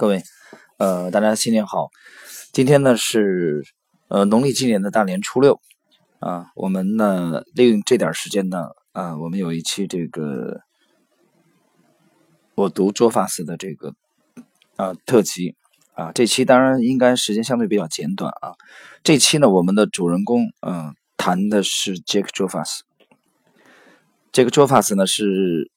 各位，呃，大家新年好。今天呢是呃农历今年的大年初六啊。我们呢利用这点时间呢啊，我们有一期这个我读卓法斯的这个啊特辑啊。这期当然应该时间相对比较简短啊。这期呢，我们的主人公嗯谈的是杰克卓法斯。这个卓法斯呢是。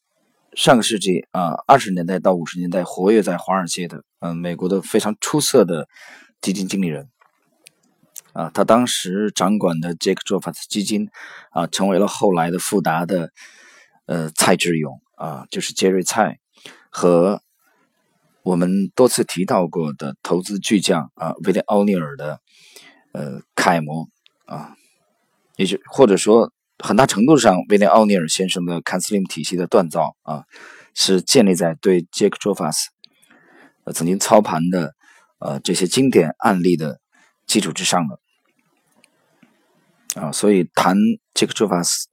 上个世纪啊，二十年代到五十年代活跃在华尔街的，嗯，美国的非常出色的基金经理人啊，他当时掌管的杰克·卓法斯基金啊，成为了后来的富达的呃蔡志勇啊，就是杰瑞蔡和我们多次提到过的投资巨匠啊威廉·奥尼尔的呃楷模啊，也就或者说。很大程度上，威廉·奥尼尔先生的坎斯林体系的锻造啊，是建立在对杰克·卓法斯呃曾经操盘的呃这些经典案例的基础之上的啊。所以谈杰克·卓法斯，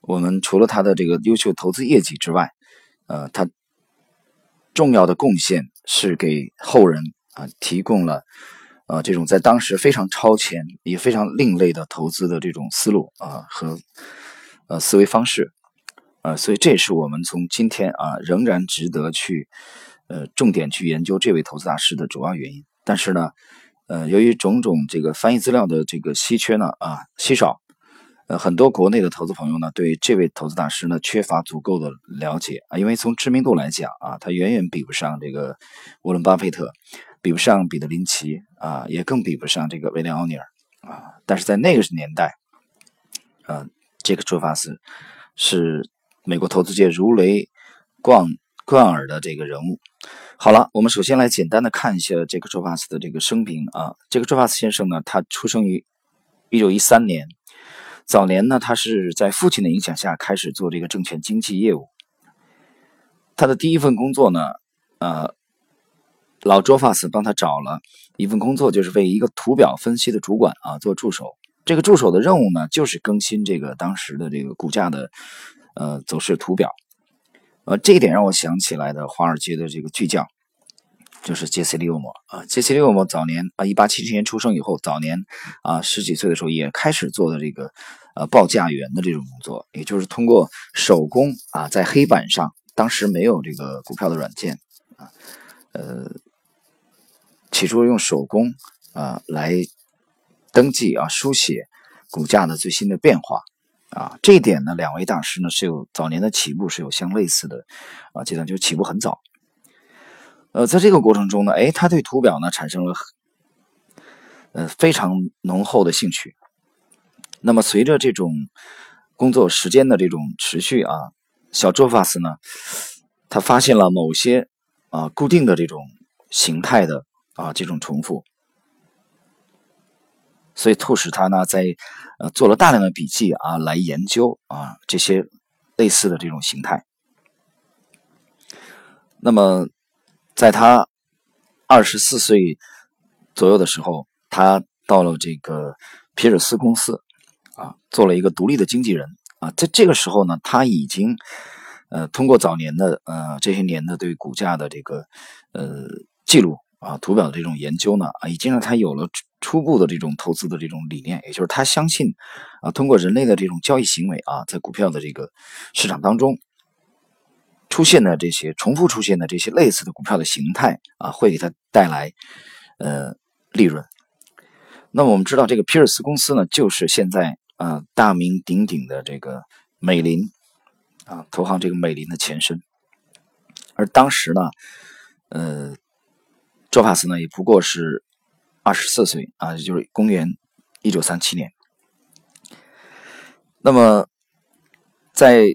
我们除了他的这个优秀投资业绩之外，呃，他重要的贡献是给后人啊提供了。啊，这种在当时非常超前也非常另类的投资的这种思路啊和呃思维方式，啊，所以这也是我们从今天啊仍然值得去呃重点去研究这位投资大师的主要原因。但是呢，呃，由于种种这个翻译资料的这个稀缺呢啊稀少，呃，很多国内的投资朋友呢对这位投资大师呢缺乏足够的了解啊，因为从知名度来讲啊，他远远比不上这个沃伦巴菲特。比不上彼得林奇啊，也更比不上这个威廉奥尼尔啊。但是在那个年代，呃，杰克卓法斯是美国投资界如雷贯贯耳的这个人物。好了，我们首先来简单的看一下杰克卓法斯的这个生平啊。杰克卓法斯先生呢，他出生于一九一三年，早年呢，他是在父亲的影响下开始做这个证券经纪业务。他的第一份工作呢，呃。老卓法斯帮他找了一份工作，就是为一个图表分析的主管啊做助手。这个助手的任务呢，就是更新这个当时的这个股价的呃走势图表。呃，这一点让我想起来的华尔街的这个巨匠，就是杰西·利欧摩啊。杰西·利欧摩早年啊，一八七七年出生以后，早年啊十几岁的时候也开始做的这个呃报价员的这种工作，也就是通过手工啊在黑板上，当时没有这个股票的软件啊，呃。起初用手工啊来登记啊书写股价的最新的变化啊，这一点呢，两位大师呢是有早年的起步是有相类似的啊阶段，就起步很早。呃，在这个过程中呢，哎，他对图表呢产生了呃非常浓厚的兴趣。那么随着这种工作时间的这种持续啊，小卓法斯呢，他发现了某些啊固定的这种形态的。啊，这种重复，所以促使他呢，在呃做了大量的笔记啊，来研究啊这些类似的这种形态。那么，在他二十四岁左右的时候，他到了这个皮尔斯公司啊，做了一个独立的经纪人啊。在这个时候呢，他已经呃通过早年的呃这些年的对股价的这个呃记录。啊，图表的这种研究呢，啊，已经让他有了初步的这种投资的这种理念，也就是他相信，啊，通过人类的这种交易行为啊，在股票的这个市场当中出现的这些重复出现的这些类似的股票的形态啊，会给他带来呃利润。那么我们知道，这个皮尔斯公司呢，就是现在啊大名鼎鼎的这个美林啊，投行这个美林的前身，而当时呢，呃。卓法斯呢，也不过是二十四岁啊，也就是公元一九三七年。那么，在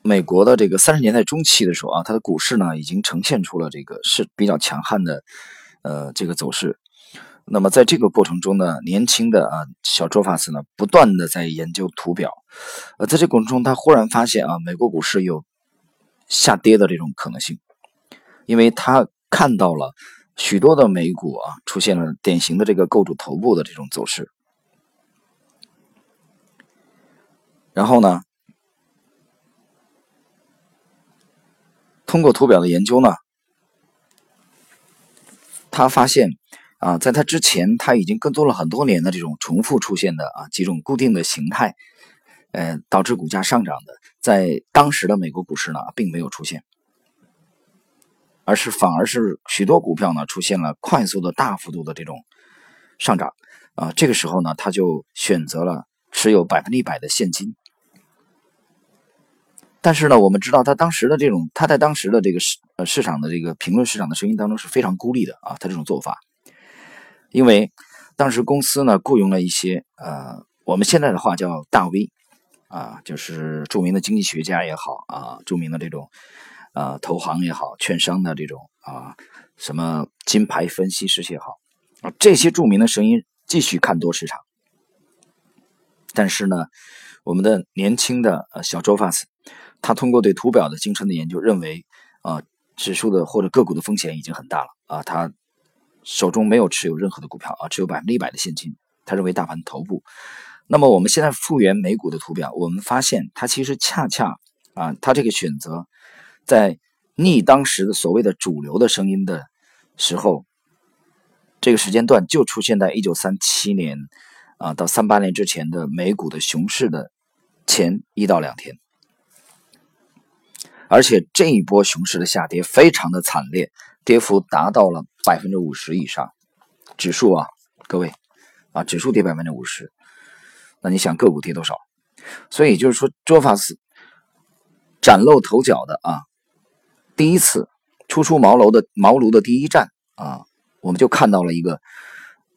美国的这个三十年代中期的时候啊，它的股市呢，已经呈现出了这个是比较强悍的呃这个走势。那么，在这个过程中呢，年轻的啊小卓法斯呢，不断的在研究图表。呃，在这过程中，他忽然发现啊，美国股市有下跌的这种可能性，因为他。看到了许多的美股啊，出现了典型的这个构筑头部的这种走势。然后呢，通过图表的研究呢，他发现啊，在他之前他已经跟踪了很多年的这种重复出现的啊几种固定的形态，呃，导致股价上涨的，在当时的美国股市呢，并没有出现，而是反而是许多股票呢出现了快速的大幅度的这种上涨啊，这个时候呢，他就选择了持有百分之一百的现金。但是呢，我们知道他当时的这种，他在当时的这个市呃市场的这个评论市场的声音当中是非常孤立的啊，他这种做法，因为当时公司呢雇佣了一些呃我们现在的话叫大 V 啊，就是著名的经济学家也好啊，著名的这种呃投行也好，券商的这种啊什么金牌分析师也好啊，这些著名的声音继续看多市场，但是呢，我们的年轻的呃小周发。他通过对图表的精深的研究，认为啊，指数的或者个股的风险已经很大了啊。他手中没有持有任何的股票啊，只有百分之一百的现金。他认为大盘头部。那么我们现在复原美股的图表，我们发现它其实恰恰啊，他这个选择在逆当时的所谓的主流的声音的时候，这个时间段就出现在一九三七年啊到三八年之前的美股的熊市的前一到两天。而且这一波熊市的下跌非常的惨烈，跌幅达到了百分之五十以上。指数啊，各位啊，指数跌百分之五十，那你想个股跌多少？所以就是说，卓法斯崭露头角的啊，第一次初出茅庐的茅庐的第一站啊，我们就看到了一个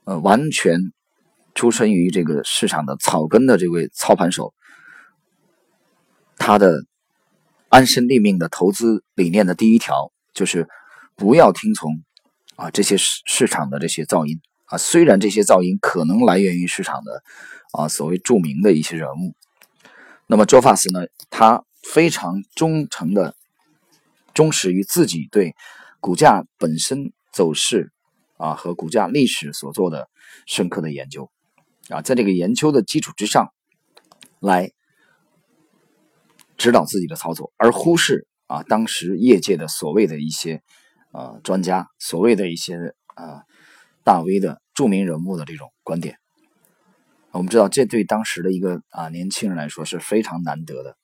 呃，完全出身于这个市场的草根的这位操盘手，他的。安身立命的投资理念的第一条就是不要听从啊这些市市场的这些噪音啊，虽然这些噪音可能来源于市场的啊所谓著名的一些人物，那么周法斯呢，他非常忠诚的忠实于自己对股价本身走势啊和股价历史所做的深刻的研究啊，在这个研究的基础之上来。指导自己的操作，而忽视啊当时业界的所谓的一些呃专家，所谓的一些啊大 V 的著名人物的这种观点。我们知道，这对当时的一个啊年轻人来说是非常难得的。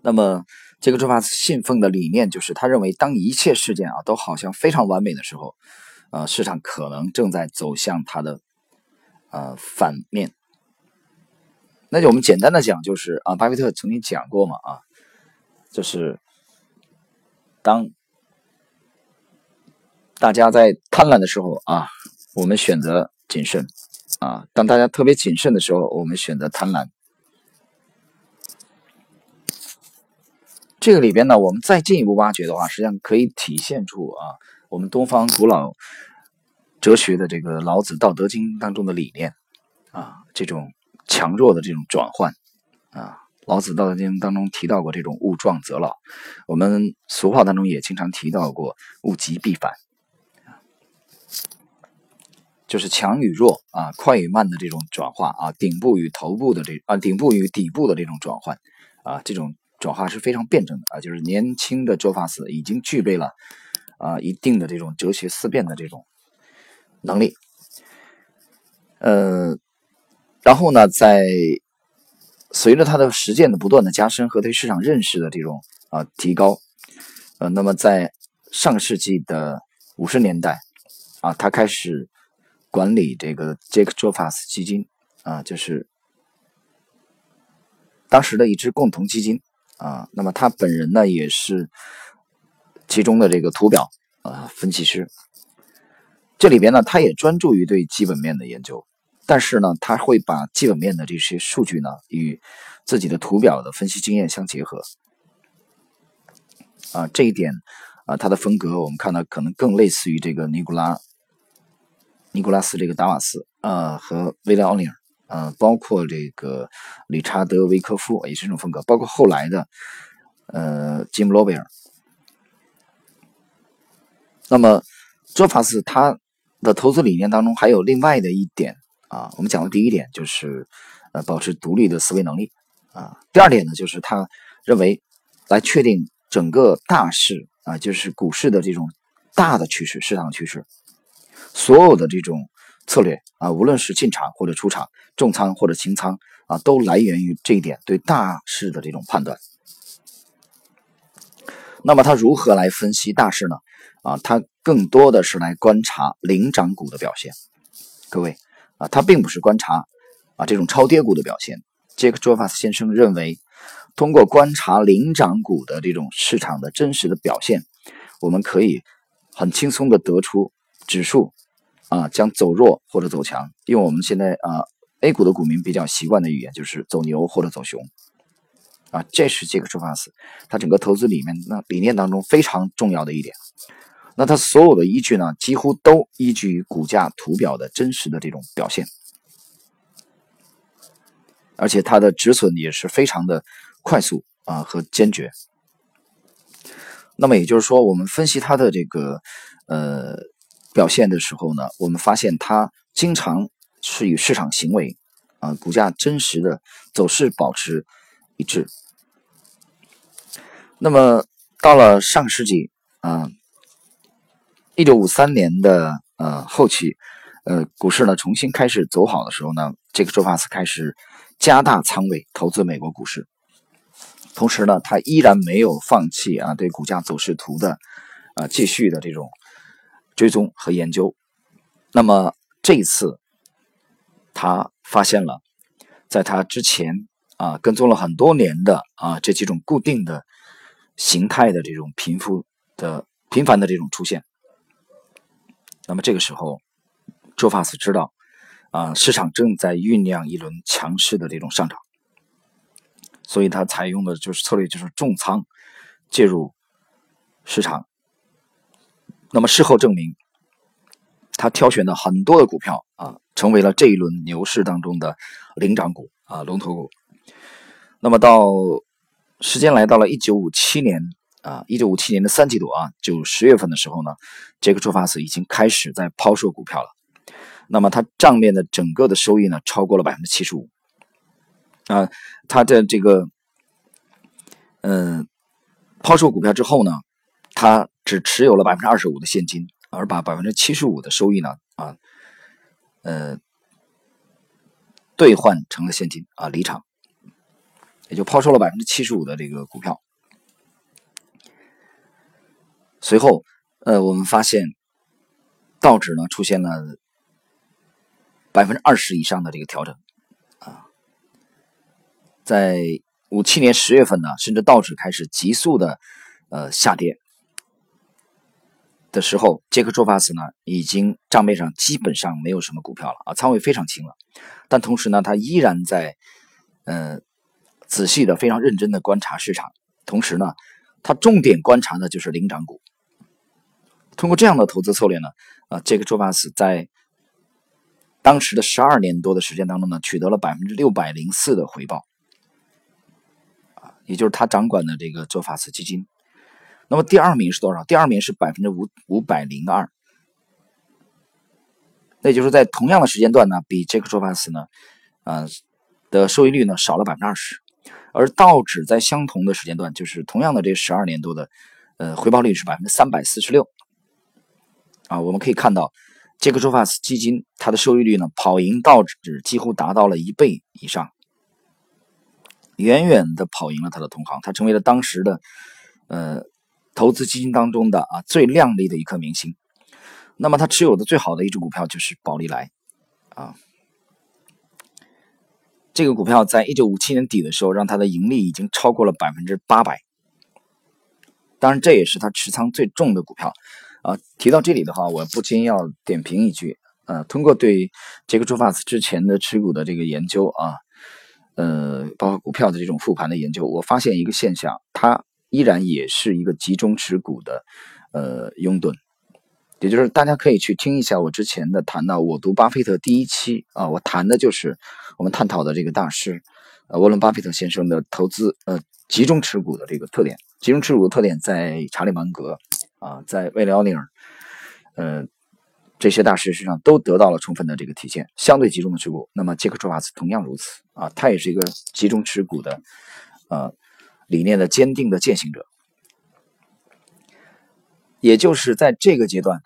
那么，这个周法信奉的理念就是，他认为当一切事件啊都好像非常完美的时候，呃，市场可能正在走向它的呃反面。那就我们简单的讲，就是啊，巴菲特曾经讲过嘛，啊，就是当大家在贪婪的时候啊，我们选择谨慎啊；当大家特别谨慎的时候，我们选择贪婪。这个里边呢，我们再进一步挖掘的话，实际上可以体现出啊，我们东方古老哲学的这个老子《道德经》当中的理念啊，这种。强弱的这种转换，啊，老子《道德经》当中提到过这种物壮则老，我们俗话当中也经常提到过物极必反，就是强与弱啊，快与慢的这种转化啊，顶部与头部的这啊，顶部与底部的这种转换啊，这种转化是非常辩证的啊，就是年轻的周法斯已经具备了啊一定的这种哲学思辨的这种能力，呃。然后呢，在随着他的实践的不断的加深和对市场认识的这种啊提高，呃，那么在上世纪的五十年代啊，他开始管理这个 Jack j o f a s 基金啊，就是当时的一支共同基金啊。那么他本人呢，也是其中的这个图表啊分析师。这里边呢，他也专注于对基本面的研究。但是呢，他会把基本面的这些数据呢与自己的图表的分析经验相结合，啊，这一点啊，他的风格我们看到可能更类似于这个尼古拉尼古拉斯这个达瓦斯啊和威廉奥尼尔啊，包括这个理查德维科夫也是这种风格，包括后来的呃吉姆罗贝尔。那么卓法斯他的投资理念当中还有另外的一点。啊，我们讲的第一点就是，呃，保持独立的思维能力啊。第二点呢，就是他认为来确定整个大势啊，就是股市的这种大的趋势，市场趋势，所有的这种策略啊，无论是进场或者出场、重仓或者轻仓啊，都来源于这一点对大势的这种判断。那么他如何来分析大势呢？啊，他更多的是来观察领涨股的表现。各位啊，他并不是观察啊这种超跌股的表现。杰克·卓法斯先生认为。通过观察领涨股的这种市场的真实的表现，我们可以很轻松的得出指数啊将走弱或者走强。用我们现在啊 A 股的股民比较习惯的语言，就是走牛或者走熊啊。这是这个出发词，它整个投资里面那理念当中非常重要的一点。那他所有的依据呢，几乎都依据于股价图表的真实的这种表现，而且他的止损也是非常的。快速啊和坚决，那么也就是说，我们分析他的这个呃表现的时候呢，我们发现他经常是与市场行为啊股价真实的走势保持一致。那么到了上世纪啊，一九五三年的呃后期，呃股市呢重新开始走好的时候呢，这个周法斯开始加大仓位投资美国股市。同时呢，他依然没有放弃啊对股价走势图的啊继续的这种追踪和研究。那么这一次，他发现了，在他之前啊跟踪了很多年的啊这几种固定的形态的这种贫富的频繁的这种出现。那么这个时候，周法斯知道啊市场正在酝酿一轮强势的这种上涨。所以他采用的就是策略，就是重仓介入市场。那么事后证明，他挑选的很多的股票啊，成为了这一轮牛市当中的领涨股啊，龙头股。那么到时间来到了一九五七年啊，一九五七年的三季度啊，就十月份的时候呢，杰克·朱法斯已经开始在抛售股票了。那么他账面的整个的收益呢，超过了百分之七十五。啊，他的这个，嗯，抛售股票之后呢，他只持有了百分之二十五的现金，而把百分之七十五的收益呢，啊，呃，兑换成了现金啊，离场，也就抛售了百分之七十五的这个股票。随后，呃，我们发现道指呢出现了百分之二十以上的这个调整啊。在五七年十月份呢，甚至道指开始急速的呃下跌的时候，杰克·卓法斯呢已经账面上基本上没有什么股票了啊，仓位非常轻了。但同时呢，他依然在呃仔细的、非常认真的观察市场。同时呢，他重点观察的就是领涨股。通过这样的投资策略呢，啊，杰克·卓法斯在当时的十二年多的时间当中呢，取得了百分之六百零四的回报。啊也就是他掌管的这个做法斯基金，那么第二名是多少？第二名是百分之五五百零二，那就是在同样的时间段呢，比这个做法斯呢，呃的收益率呢少了百分之二十，而道指在相同的时间段，就是同样的这十二年多的，呃回报率是百分之三百四十六，啊，我们可以看到，杰克·卓法斯基金它的收益率呢跑赢道指几乎达到了一倍以上。远远的跑赢了他的同行，他成为了当时的呃投资基金当中的啊最亮丽的一颗明星。那么他持有的最好的一只股票就是宝利来啊，这个股票在一九五七年底的时候，让他的盈利已经超过了百分之八百。当然，这也是他持仓最重的股票啊。提到这里的话，我不禁要点评一句，呃，通过对杰克·朱法斯之前的持股的这个研究啊。呃，包括股票的这种复盘的研究，我发现一个现象，它依然也是一个集中持股的呃拥趸，也就是大家可以去听一下我之前的谈到我读巴菲特第一期啊，我谈的就是我们探讨的这个大师呃沃伦巴菲特先生的投资呃集中持股的这个特点，集中持股的特点在查理芒格啊，在威廉奥尼尔，呃。这些大师身上都得到了充分的这个体现，相对集中的持股。那么杰克·卓瓦斯同样如此啊，他也是一个集中持股的，呃，理念的坚定的践行者。也就是在这个阶段，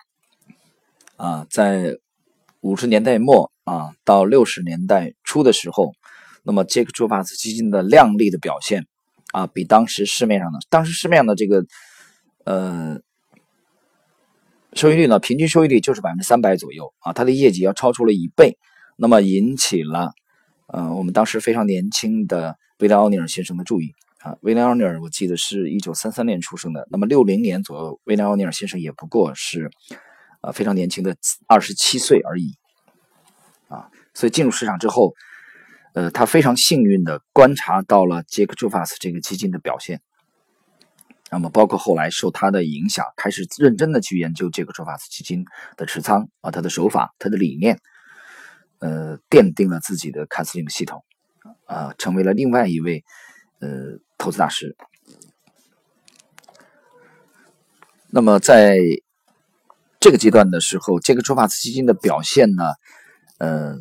啊，在五十年代末啊到六十年代初的时候，那么杰克·朱法斯基金的靓丽的表现啊，比当时市面上的当时市面上的这个呃收益率呢，平均收益率就是百分之三百左右啊，它的业绩要超出了一倍，那么引起了呃我们当时非常年轻的威廉·奥尼尔先生的注意。啊，威廉·奥尼尔，我记得是一九三三年出生的。那么六零年左右，威廉·奥尼尔先生也不过是，呃，非常年轻的二十七岁而已。啊，所以进入市场之后，呃，他非常幸运的观察到了杰克·朱法斯这个基金的表现。那么，包括后来受他的影响，开始认真的去研究杰克·朱法斯基金的持仓啊，他的手法、他的理念，呃，奠定了自己的卡斯林系统，啊，成为了另外一位，呃。投资大师。那么在这个阶段的时候，这个出发基金的表现呢，呃，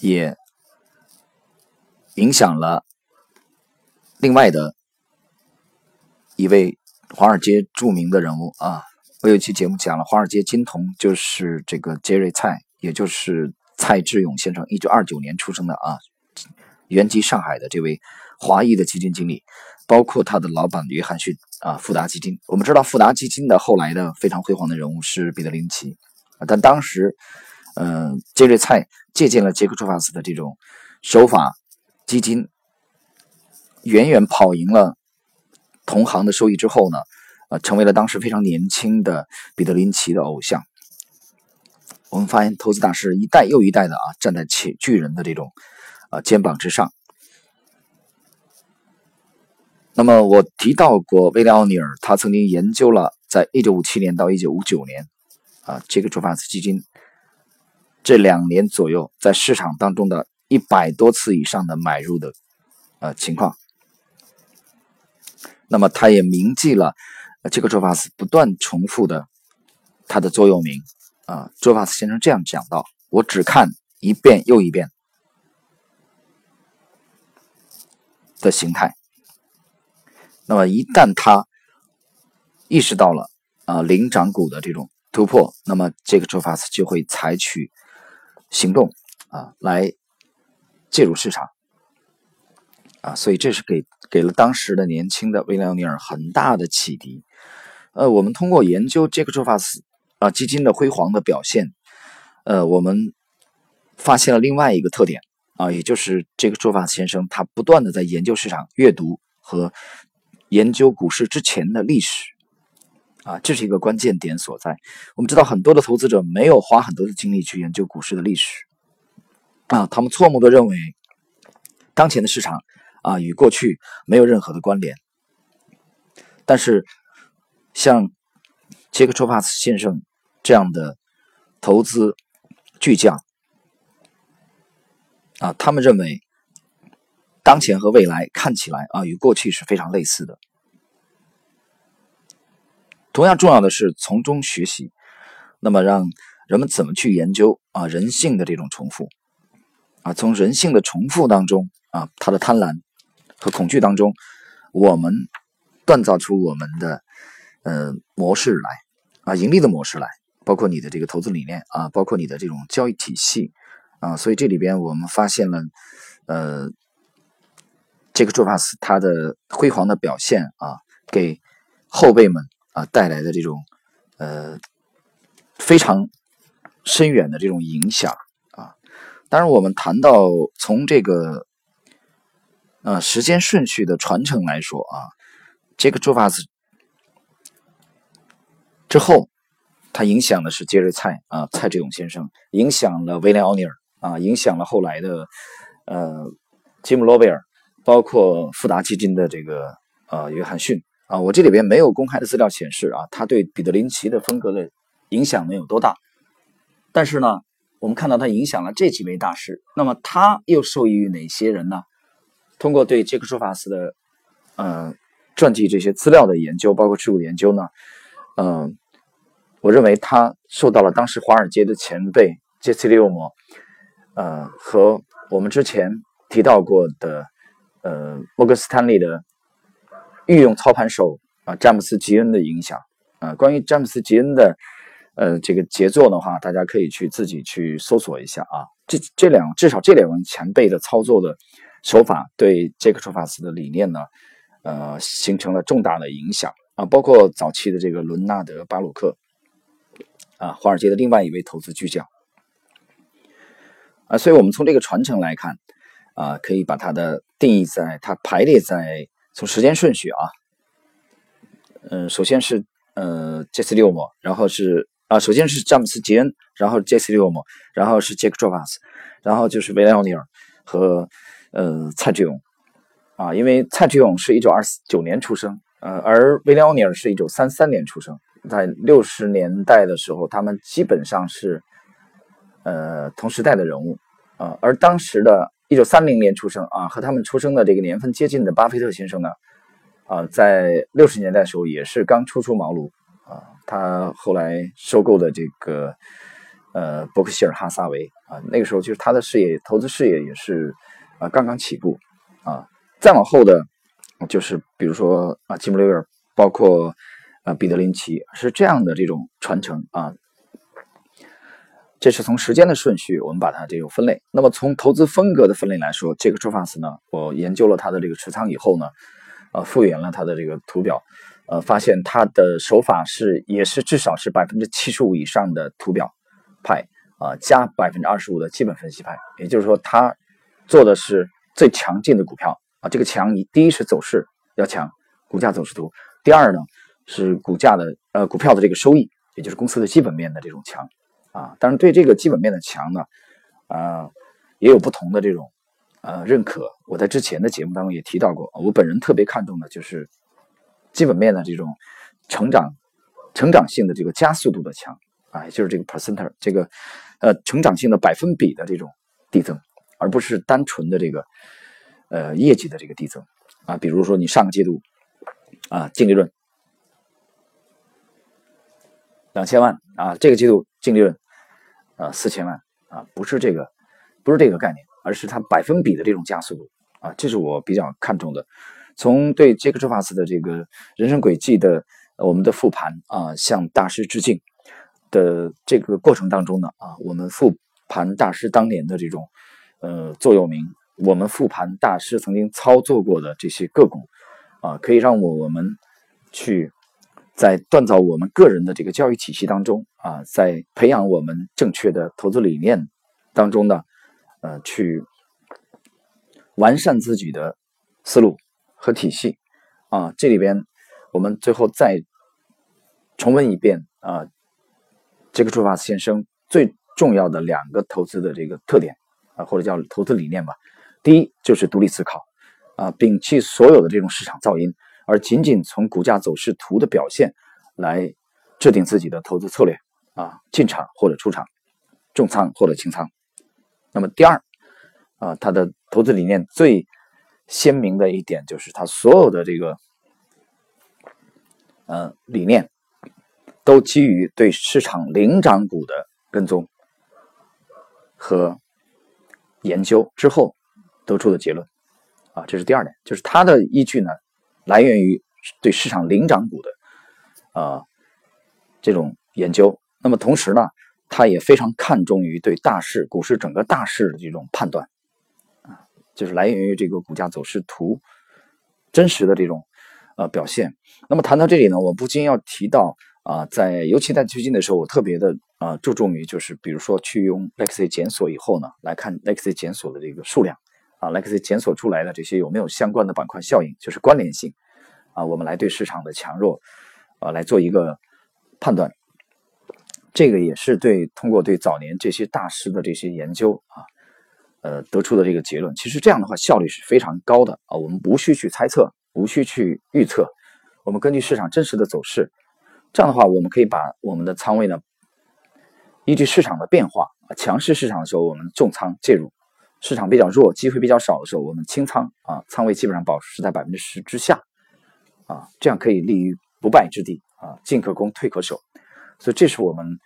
也影响了另外的一位华尔街著名的人物啊。我有期节目讲了，华尔街金童就是这个杰瑞蔡，也就是蔡志勇先生，一九二九年出生的啊，原籍上海的这位。华裔的基金经理，包括他的老板约翰逊啊，富达基金。我们知道富达基金的后来的非常辉煌的人物是彼得林奇啊，但当时，嗯，杰瑞蔡借鉴了杰克·朱法斯的这种手法，基金远远跑赢了同行的收益之后呢，呃，成为了当时非常年轻的彼得林奇的偶像。我们发现投资大师一代又一代的啊，站在巨巨人的这种啊肩膀之上。那么我提到过威廉·奥尼尔，他曾经研究了在1957年到1959年，啊，这个卓法斯基金这两年左右在市场当中的一百多次以上的买入的呃情况。那么他也铭记了这个卓法斯不断重复的他的座右铭啊，卓法斯先生这样讲到：“我只看一遍又一遍的形态。”那么一旦他意识到了啊领涨股的这种突破，那么这个周法斯就会采取行动啊来介入市场啊，所以这是给给了当时的年轻的威廉尼尔很大的启迪。呃，我们通过研究杰克周法斯啊基金的辉煌的表现，呃，我们发现了另外一个特点啊，也就是这个周法先生他不断的在研究市场、阅读和。研究股市之前的历史，啊，这是一个关键点所在。我们知道很多的投资者没有花很多的精力去研究股市的历史，啊，他们错误的认为当前的市场啊与过去没有任何的关联。但是，像杰克·丘帕斯先生这样的投资巨匠，啊，他们认为。当前和未来看起来啊，与过去是非常类似的。同样重要的是从中学习，那么让人们怎么去研究啊人性的这种重复啊，从人性的重复当中啊，他的贪婪和恐惧当中，我们锻造出我们的呃模式来啊，盈利的模式来，包括你的这个投资理念啊，包括你的这种交易体系啊，所以这里边我们发现了呃。这个朱法斯他的辉煌的表现啊，给后辈们啊带来的这种呃非常深远的这种影响啊。当然，我们谈到从这个呃时间顺序的传承来说啊，这个朱法斯之后，他影响的是杰瑞蔡啊蔡志勇先生，影响了威廉奥尼尔啊，影响了后来的呃吉姆罗贝尔。包括富达基金的这个呃约翰逊啊，我这里边没有公开的资料显示啊，他对彼得林奇的风格的影响没有多大。但是呢，我们看到他影响了这几位大师。那么他又受益于哪些人呢？通过对杰克舒法斯的呃传记这些资料的研究，包括持股研究呢，嗯，我认为他受到了当时华尔街的前辈杰西·利欧摩，呃，和我们之前提到过的。呃，摩根斯坦利的御用操盘手啊，詹姆斯·吉恩的影响啊，关于詹姆斯·吉恩的呃这个杰作的话，大家可以去自己去搜索一下啊。这这两至少这两位前辈的操作的手法，对杰克·托法斯的理念呢，呃，形成了重大的影响啊。包括早期的这个伦纳德·巴鲁克啊，华尔街的另外一位投资巨匠啊。所以我们从这个传承来看啊，可以把它的定义在它排列在从时间顺序啊，嗯，首先是呃杰斯·利奥莫，然后是。啊，首先是詹姆斯·杰恩，然后杰西·利奥莫，然后是杰克·卓巴斯，然后就是维莱奥尼尔和呃蔡志勇啊，因为蔡志勇是一九二九年出生，呃，而维莱奥尼尔是一九三三年出生，在六十年代的时候，他们基本上是呃同时代的人物啊，而当时的一九三零年出生啊，和他们出生的这个年份接近的巴菲特先生呢，啊，在六十年代的时候也是刚初出茅庐。啊，他后来收购的这个呃伯克希尔哈撒韦啊，那个时候就是他的事业投资事业也是啊刚刚起步啊。再往后的就是比如说啊吉姆雷尔，包括啊彼得林奇，是这样的这种传承啊。这是从时间的顺序，我们把它这个分类。那么从投资风格的分类来说，这个朱法斯呢，我研究了他的这个持仓以后呢，呃，复原了他的这个图表。呃，发现他的手法是也是至少是百分之七十五以上的图表派啊，加百分之二十五的基本分析派，也就是说，他做的是最强劲的股票啊。这个强，你第一是走势要强，股价走势图；第二呢是股价的呃股票的这个收益，也就是公司的基本面的这种强啊。但是，对这个基本面的强呢，啊也有不同的这种呃认可。我在之前的节目当中也提到过，我本人特别看重的就是。基本面的这种成长、成长性的这个加速度的强啊，也就是这个 percent 这个呃成长性的百分比的这种递增，而不是单纯的这个呃业绩的这个递增啊。比如说你上个季度啊净利润两千万啊，这个季度净利润啊四千万啊，不是这个不是这个概念，而是它百分比的这种加速度啊，这是我比较看重的。从对杰克·朱法斯的这个人生轨迹的我们的复盘啊，向大师致敬的这个过程当中呢啊，我们复盘大师当年的这种呃座右铭，我们复盘大师曾经操作过的这些个股啊，可以让我我们去在锻造我们个人的这个教育体系当中啊，在培养我们正确的投资理念当中呢，呃，去完善自己的思路。和体系啊，这里边我们最后再重温一遍啊，杰克朱法斯先生最重要的两个投资的这个特点啊，或者叫投资理念吧。第一就是独立思考啊，摒弃所有的这种市场噪音，而仅仅从股价走势图的表现来制定自己的投资策略啊，进场或者出场，重仓或者轻仓。那么第二啊，他的投资理念最。鲜明的一点就是，他所有的这个，呃，理念都基于对市场领涨股的跟踪和研究之后得出的结论，啊，这是第二点，就是他的依据呢，来源于对市场领涨股的，啊，这种研究。那么同时呢，他也非常看重于对大势、股市整个大势的这种判断。啊就是来源于这个股价走势图真实的这种呃表现。那么谈到这里呢，我不禁要提到啊，在尤其在最近的时候，我特别的啊注重于就是比如说去用 Lexi 检索以后呢，来看 Lexi 检索的这个数量啊，Lexi 检索出来的这些有没有相关的板块效应，就是关联性啊，我们来对市场的强弱啊来做一个判断。这个也是对通过对早年这些大师的这些研究啊。呃，得出的这个结论，其实这样的话效率是非常高的啊。我们无需去猜测，无需去预测，我们根据市场真实的走势，这样的话，我们可以把我们的仓位呢，依据市场的变化啊，强势市场的时候我们重仓介入，市场比较弱、机会比较少的时候我们清仓啊，仓位基本上保持在百分之十之下啊，这样可以立于不败之地啊，进可攻，退可守。所以这是我们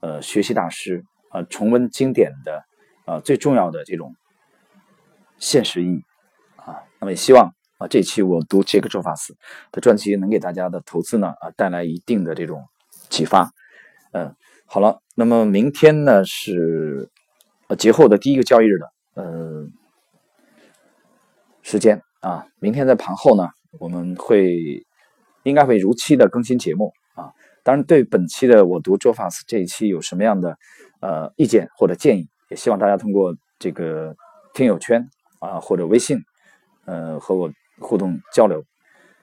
呃学习大师啊，重温经典的。啊，最重要的这种现实意义啊，那么也希望啊，这期我读杰克·周法斯的专辑，能给大家的投资呢啊带来一定的这种启发。嗯，好了，那么明天呢是呃节后的第一个交易日了呃时间啊，明天在盘后呢，我们会应该会如期的更新节目啊。当然，对本期的我读卓法斯这一期有什么样的呃意见或者建议，也希望大家通过这个听友圈啊或者微信呃和我。互动交流，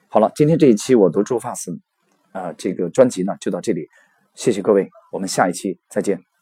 好了，今天这一期我读周发斯啊，这个专辑呢就到这里，谢谢各位，我们下一期再见。